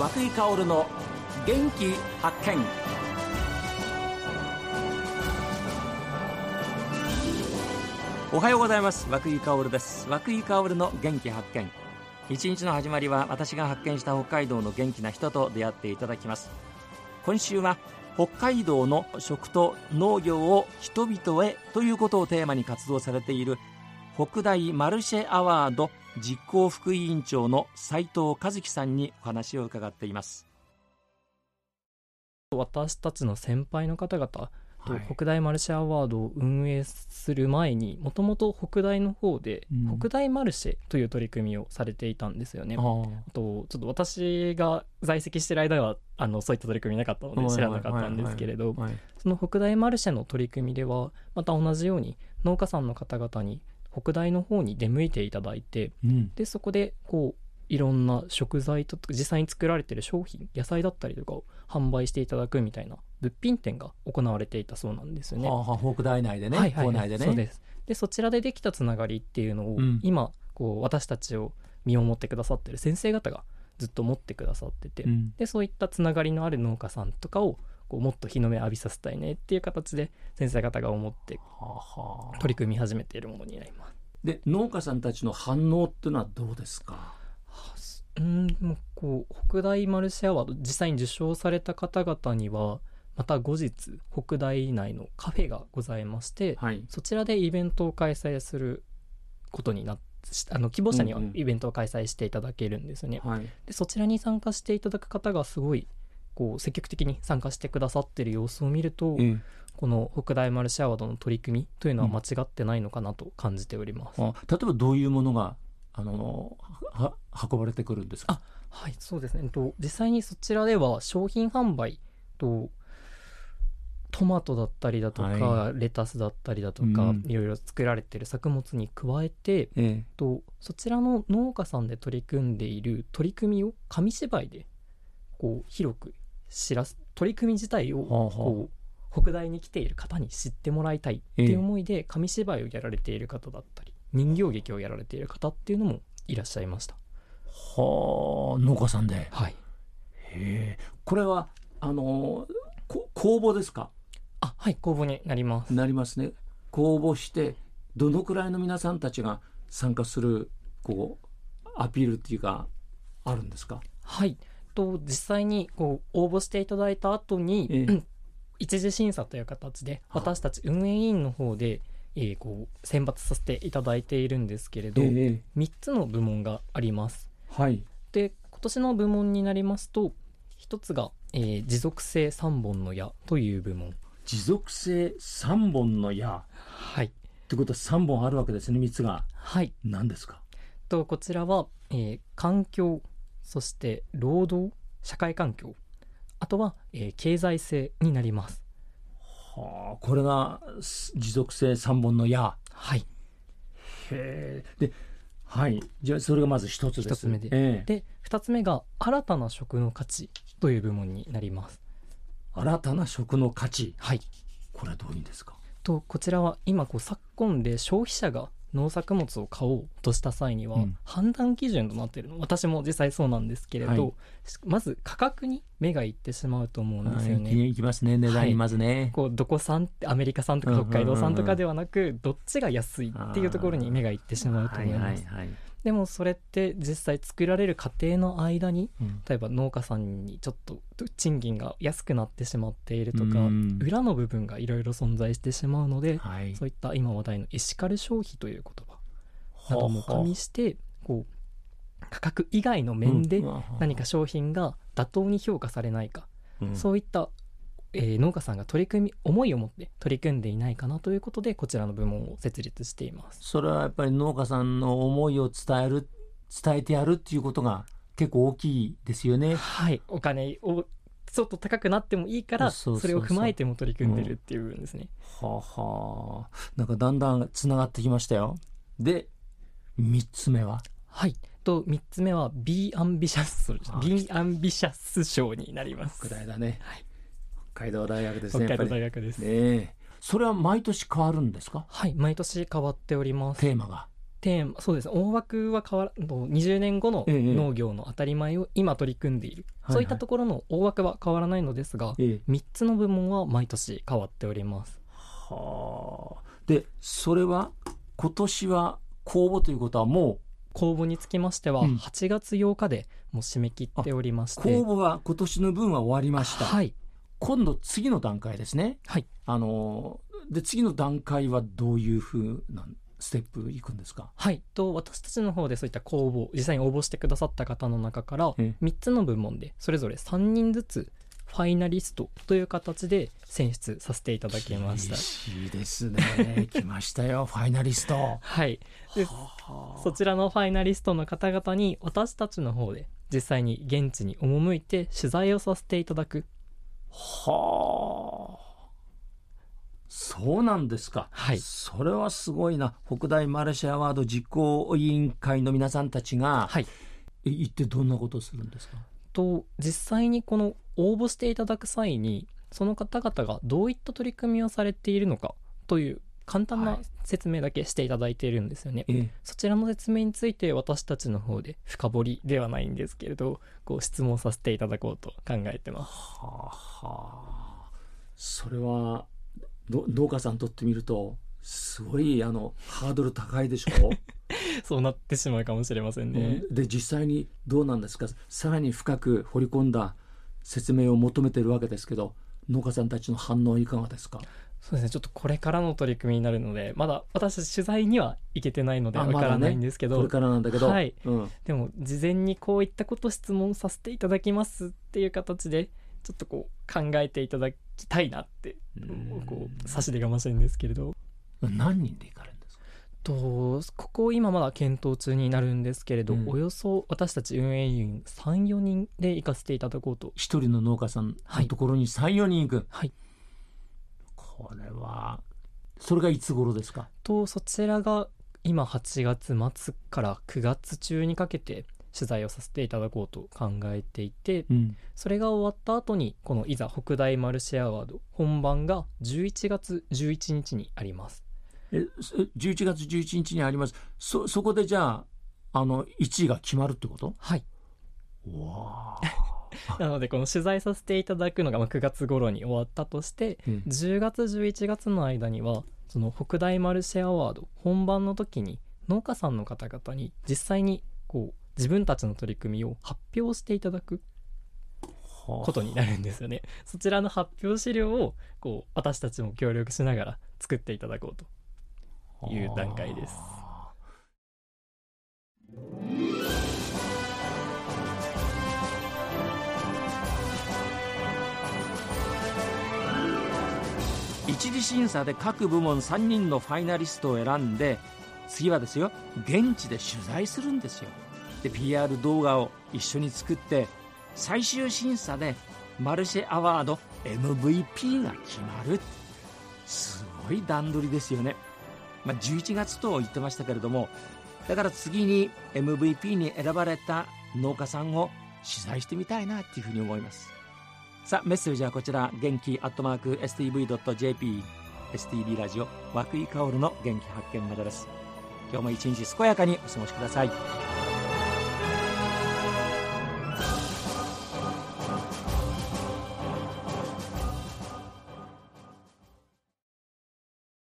和久井薫の元気発見。おはようございます。和久井薫です。和久井薫の元気発見。一日の始まりは私が発見した北海道の元気な人と出会っていただきます。今週は北海道の食と農業を人々へということをテーマに活動されている北大マルシェアワード実行副委員長の斉藤和樹さんにお話を伺っています。私たちの先輩の方々とはい。北大マルシェアワードを運営する前にもともと北大の方でうん。北大マルシェという取り組みをされていたんですよね。ああ。とちょっと私が在籍している間はあのそういった取り組みなかったので知らなかったんですけれどはい。その北大マルシェの取り組みではまた同じように農家さんの方々に北大の方に出向いていただいてうん。でそこでこういろんな食材と実際に作られている商品野菜だったりとかを販売していただくみたいな物品展が行われていたそうなんですよね。はあはあ北大内でね、はいはいはい校内でね。そうです。でそちらでできたつながりっていうのを、うん。今こう私たちを見守ってくださってる先生方がずっと持ってくださってて、うん。でそういったつながりのある農家さんとかをこうもっと日の目浴びさせたいねっていう形で先生方が思って取り組み始めているものになります。で農家さんたちの反応っていうのはどうですか？うんでもこう北大マルシェアワード実際に受賞された方々にはまた後日北大内のカフェがございまして、はい。そちらでイベントを開催することになってあの希望者にはうんうん。イベントを開催していただけるんですよね。はい。でそちらに参加していただく方がすごいこう積極的に参加してくださってる様子を見ると、ええ。この北大マルシェアワードの取り組みというのは間違ってないのかなと感じております。あ例えばどういうものがあのは運ばれてくるんですか？はい、そうですね。と実際にそちらでは商品販売とトマトだったりだとか、はレタスだったりだとか、うん。いろいろ作られている作物に加えて、えとそちらの農家さんで取り組んでいる取り組みを紙芝居でこう広く知らす取り組み自体をこう北大に来ている方に知ってもらいたいっていう思いで紙芝居をやられている方だったり人形劇をやられている方っていうのもいらっしゃいました。はあ農家さんで。へはい。え。これはあのこ公募ですか？あはい公募になります。なりますね。公募してどのくらいの皆さんたちが参加するこうアピールっていうかあるんですか？はいと実際にこう応募していただいた後に、ええ。う ん一次審査という形では私たち運営委員の方で、えーこう選抜させていただいているんですけれど、え3つの部門があります。はい。で今年の部門になりますと1つが、えー持続性3本の矢という部門。持続性3本の矢。っはい。てことは3本あるわけですね3つが。はい。何ですか？とこちらは、えー環境そして労働社会環境あとは、えー経済性になります。はあこれがす持続性3本の矢。はい。へえ。ではい。じゃあそれがまず一つです。一つ目で。ええ。で2つ目が新たな食の価値という部門になります。新たな食の価値。はい。これはどういうんですか？とこちらは今こう昨今で消費者が農作物を買おうとした際には、うん。判断基準となっている。の私も実際そうなんですけれど、はい。まず価格に目がいってしまうと思うんですよね。はい。いきますね。値段にまずね、こうどこ産ってアメリカ産とかうんうんうんうん。北海道産とかではなくどっちが安いっていうところに目がいってしまうと思います。はいはいはいでもそれって実際作られる過程の間にうん。例えば農家さんにちょっと賃金が安くなってしまっているとかうん。裏の部分がいろいろ存在してしまうのではい。そういった今話題のエシカル消費という言葉なども加味してこう価格以外の面で何か商品が妥当に評価されないかうん。そういった、えー農家さんが取り組み思いを持って取り組んでいないかなということでこちらの部門を設立しています。それはやっぱり農家さんの思いを伝える伝えてやるっていうことが結構大きいですよね。はいお金をちょっと高くなってもいいからそれを踏まえても取り組んでるっていう部分ですね。はあはあなんかだんだんつながってきましたよ。で3つ目は？はいと3つ目は B アンビシャスあ B アンビシャス賞になります。北大だね、はい北海道大学ですね北海道大学です。ねえ。それは毎年変わるんですか？はい毎年変わっております。テーマが。テーマそうです。ね大枠は変わら20年後のええ農業の当たり前を今取り組んでいる、はいはい。そういったところの大枠は変わらないのですが、ええ。3つの部門は毎年変わっております。はあ。でそれは今年は公募ということはも公募につきましてはうん。8月8日でもう締め切っておりましうて、公募は今年の分は終わりました、はい今度次の段階ですね。はい。あので次の段階はどういうふうなステップいくんですか？はい。と私たちの方でそういった公募実際に応募してくださった方の中からえ3つの部門でそれぞれ3人ずつファイナリストという形で選出させていただきました。厳しいですね。来ましたよファイナリスト。はい。ではあ。そちらのファイナリストの方々に私たちの方で実際に現地に赴いて取材をさせていただくはあ。そうなんですか、はい。それはすごいな。北大マルシェアワード実行委員会の皆さんたちが、はい。え行ってどんなことをするんですか？と実際にこの応募していただく際にその方々がどういった取り組みをされているのかという簡単はない。説明だけしていただいているんですよね、ええ。そちらの説明について私たちの方で深掘りではないんですけれどこう質問させていただこうと考えてます。はあはあ。それはど農家さんにとってみるとすごいあのハードル高いでしょ、そうなってしまうかもしれませんね、で実際にどうなんですか？さらに深く掘り込んだ説明を求めてるわけですけど農家さんたちの反応いかがですか？そうですね。ちょっとこれからの取り組みになるのでまだ私たち取材には行けてないのであわからないんですけど、これからなんだけど、はい。うん、でも事前にこういったこと質問させていただきますっていう形でちょっとこう考えていただきたいなってうんこう差し出がましいんですけれど。何人で行かれるんですか？とここ今まだ検討中になるんですけれど、うん。およそ私たち運営員34人で行かせていただこうと。一人の農家さんはい。のところに34人行く、はいこれは。それがいつ頃ですか？とそちらが今8月末から9月中にかけて取材をさせていただこうと考えていてうん。それが終わった後にこのいざ北大マルシェアワード本番が11月11日にあります。えそ11月11日にあります。そそこでじゃああの1位が決まるってこと？はい。わ なのでこの取材させていただくのがまあ9月頃に終わったとしてうん。10月11月の間にはその北大マルシェアワード本番の時に農家さんの方々に実際にこう自分たちの取り組みを発表していただくことになるんですよね。そちらの発表資料をこう私たちも協力しながら作っていただこうという段階です一次審査で各部門3人のファイナリストを選んで次はですよ現地で取材するんですよ。で PR 動画を一緒に作って最終審査でマルシェアワード MVP が決まる。すごい段取りですよね、まあ、11月と言ってましたけれどもだから次に MVP に選ばれた農家さんを取材してみたいなっていうふうに思います。さあメッセージはこちら元気アットマーク STV.jp STV ラジオ涌井薫の元気発見までです。今日も一日健やかにお過ごしください。